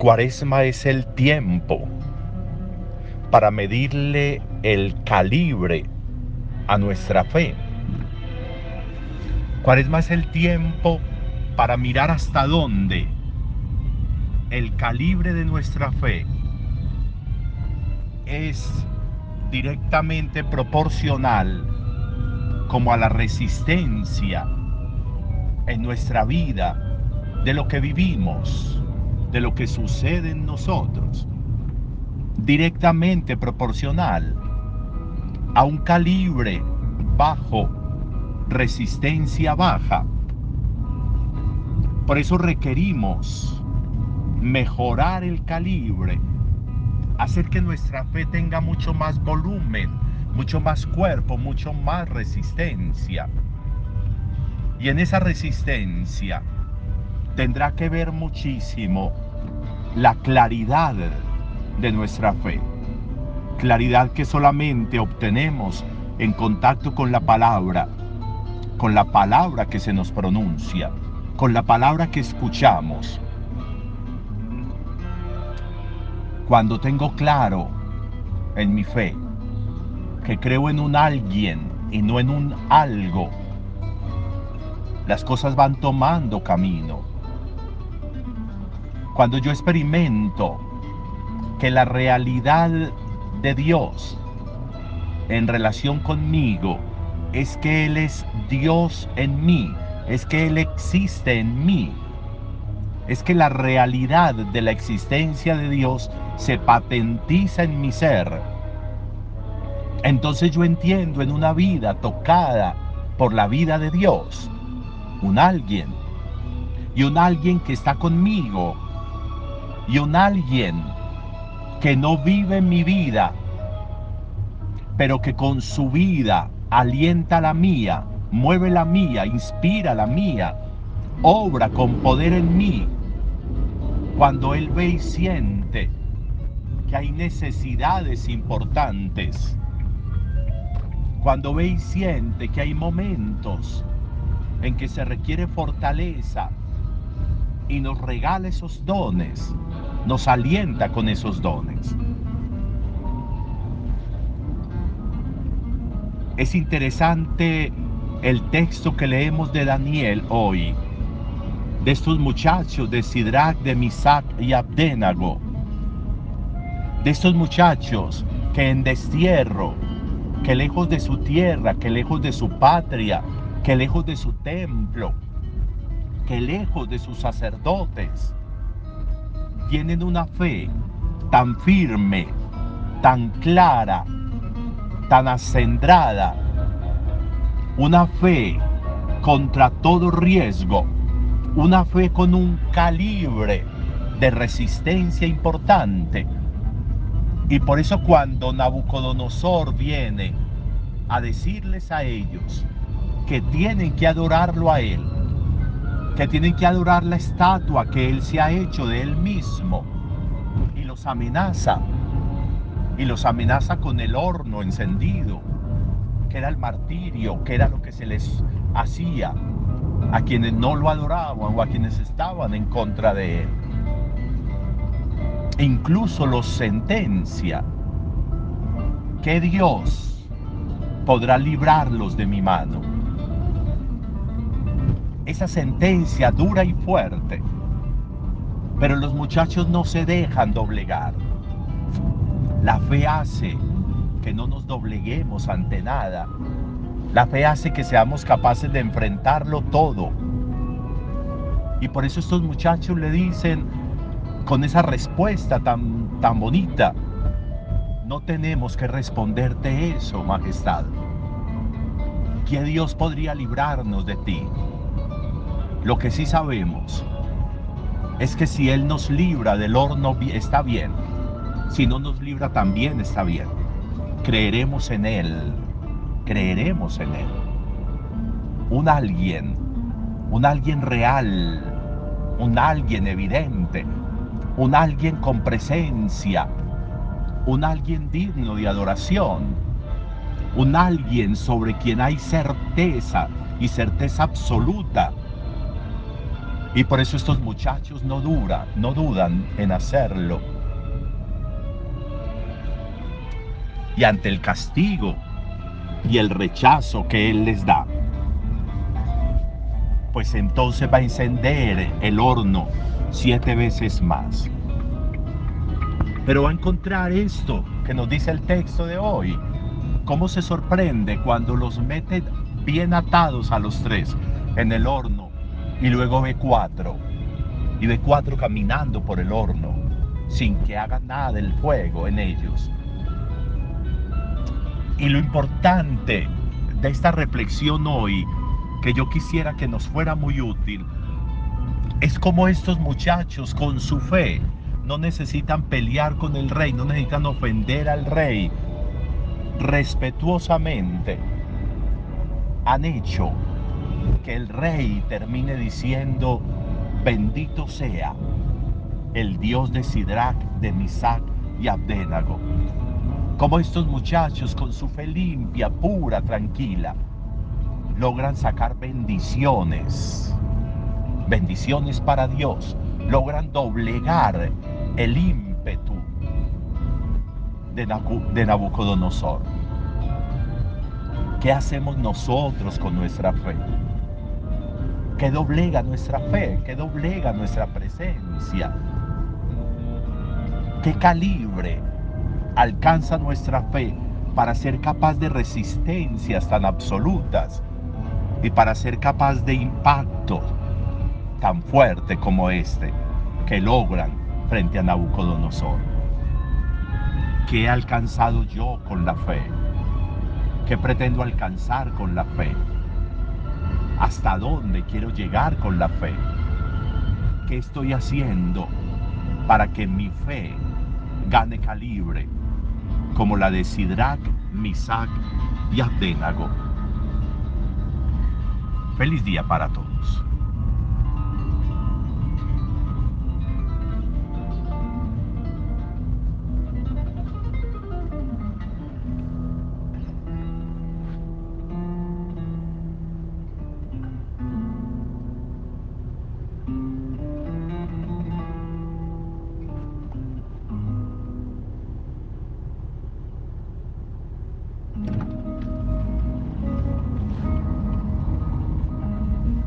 Cuaresma es el tiempo para medirle el calibre a nuestra fe. Cuaresma es el tiempo para mirar hasta dónde el calibre de nuestra fe es directamente proporcional como a la resistencia en nuestra vida de lo que vivimos, de lo que sucede en nosotros, directamente proporcional a un calibre bajo, resistencia baja. Por eso requerimos mejorar el calibre, hacer que nuestra fe tenga mucho más volumen, mucho más cuerpo, mucho más resistencia. Y en esa resistencia tendrá que ver muchísimo la claridad de nuestra fe. Claridad que solamente obtenemos en contacto con la palabra, con la palabra que se nos pronuncia, con la palabra que escuchamos. Cuando tengo claro en mi fe que creo en un alguien y no en un algo, las cosas van tomando camino. Cuando yo experimento que la realidad de Dios en relación conmigo es que Él es Dios en mí, es que Él existe en mí, es que la realidad de la existencia de Dios se patentiza en mi ser. Entonces yo entiendo en una vida tocada por la vida de Dios, un alguien, y un alguien que está conmigo, y un alguien que no vive mi vida, pero que con su vida alienta la mía, mueve la mía, inspira la mía, obra con poder en mí. Cuando Él ve y siente que hay necesidades importantes, cuando ve y siente que hay momentos en que se requiere fortaleza y nos regala esos dones, nos alienta con esos dones. Es interesante el texto que leemos de Daniel hoy, de estos muchachos de Sidrach, de Misac y Abdenago, de estos muchachos que en destierro, que lejos de su tierra, que lejos de su patria, que lejos de su templo, que lejos de sus sacerdotes, tienen una fe tan firme, tan clara, tan acendrada, una fe contra todo riesgo, una fe con un calibre de resistencia importante. Y por eso cuando Nabucodonosor viene a decirles a ellos que tienen que adorarlo a él, que tienen que adorar la estatua que Él se ha hecho de Él mismo y los amenaza. Y los amenaza con el horno encendido, que era el martirio, que era lo que se les hacía a quienes no lo adoraban o a quienes estaban en contra de Él. incluso los sentencia que Dios podrá librarlos de mi mano esa sentencia dura y fuerte. Pero los muchachos no se dejan doblegar. La fe hace que no nos dobleguemos ante nada. La fe hace que seamos capaces de enfrentarlo todo. Y por eso estos muchachos le dicen con esa respuesta tan, tan bonita, no tenemos que responderte eso, Majestad. Que Dios podría librarnos de ti. Lo que sí sabemos es que si Él nos libra del horno está bien. Si no nos libra también está bien. Creeremos en Él. Creeremos en Él. Un alguien. Un alguien real. Un alguien evidente. Un alguien con presencia. Un alguien digno de adoración. Un alguien sobre quien hay certeza y certeza absoluta Y por eso estos muchachos no duran, no dudan en hacerlo. Y ante el castigo y el rechazo que Él les da, pues entonces va a encender el horno siete veces más. Pero va a encontrar esto que nos dice el texto de hoy. Cómo se sorprende cuando los mete bien atados a los tres en el horno y luego ve cuatro. Y ve cuatro caminando por el horno sin que haga nada del fuego en ellos. Y lo importante de esta reflexión hoy, que yo quisiera que nos fuera muy útil, es como estos muchachos con su fe no necesitan pelear con el rey, no necesitan ofender al rey. Respetuosamente han hecho que el rey termine diciendo, bendito sea el Dios de Sidrach, de Misac y Abdenago. Como estos muchachos con su fe limpia, pura, tranquila, logran sacar bendiciones, bendiciones para Dios, logran doblegar el ímpetu de Nabucodonosor. ¿Qué hacemos nosotros con nuestra fe? ¿Qué doblega nuestra fe? ¿Qué doblega nuestra presencia? ¿Qué calibre alcanza nuestra fe para ser capaz de resistencias tan absolutas y para ser capaz de impacto tan fuerte como este que logran frente a Nabucodonosor? ¿Qué he alcanzado yo con la fe? ¿Qué pretendo alcanzar con la fe? ¿Hasta dónde quiero llegar con la fe? ¿Qué estoy haciendo para que mi fe gane calibre como la de Sidrach, Misac y Abdenago? Feliz día para todos.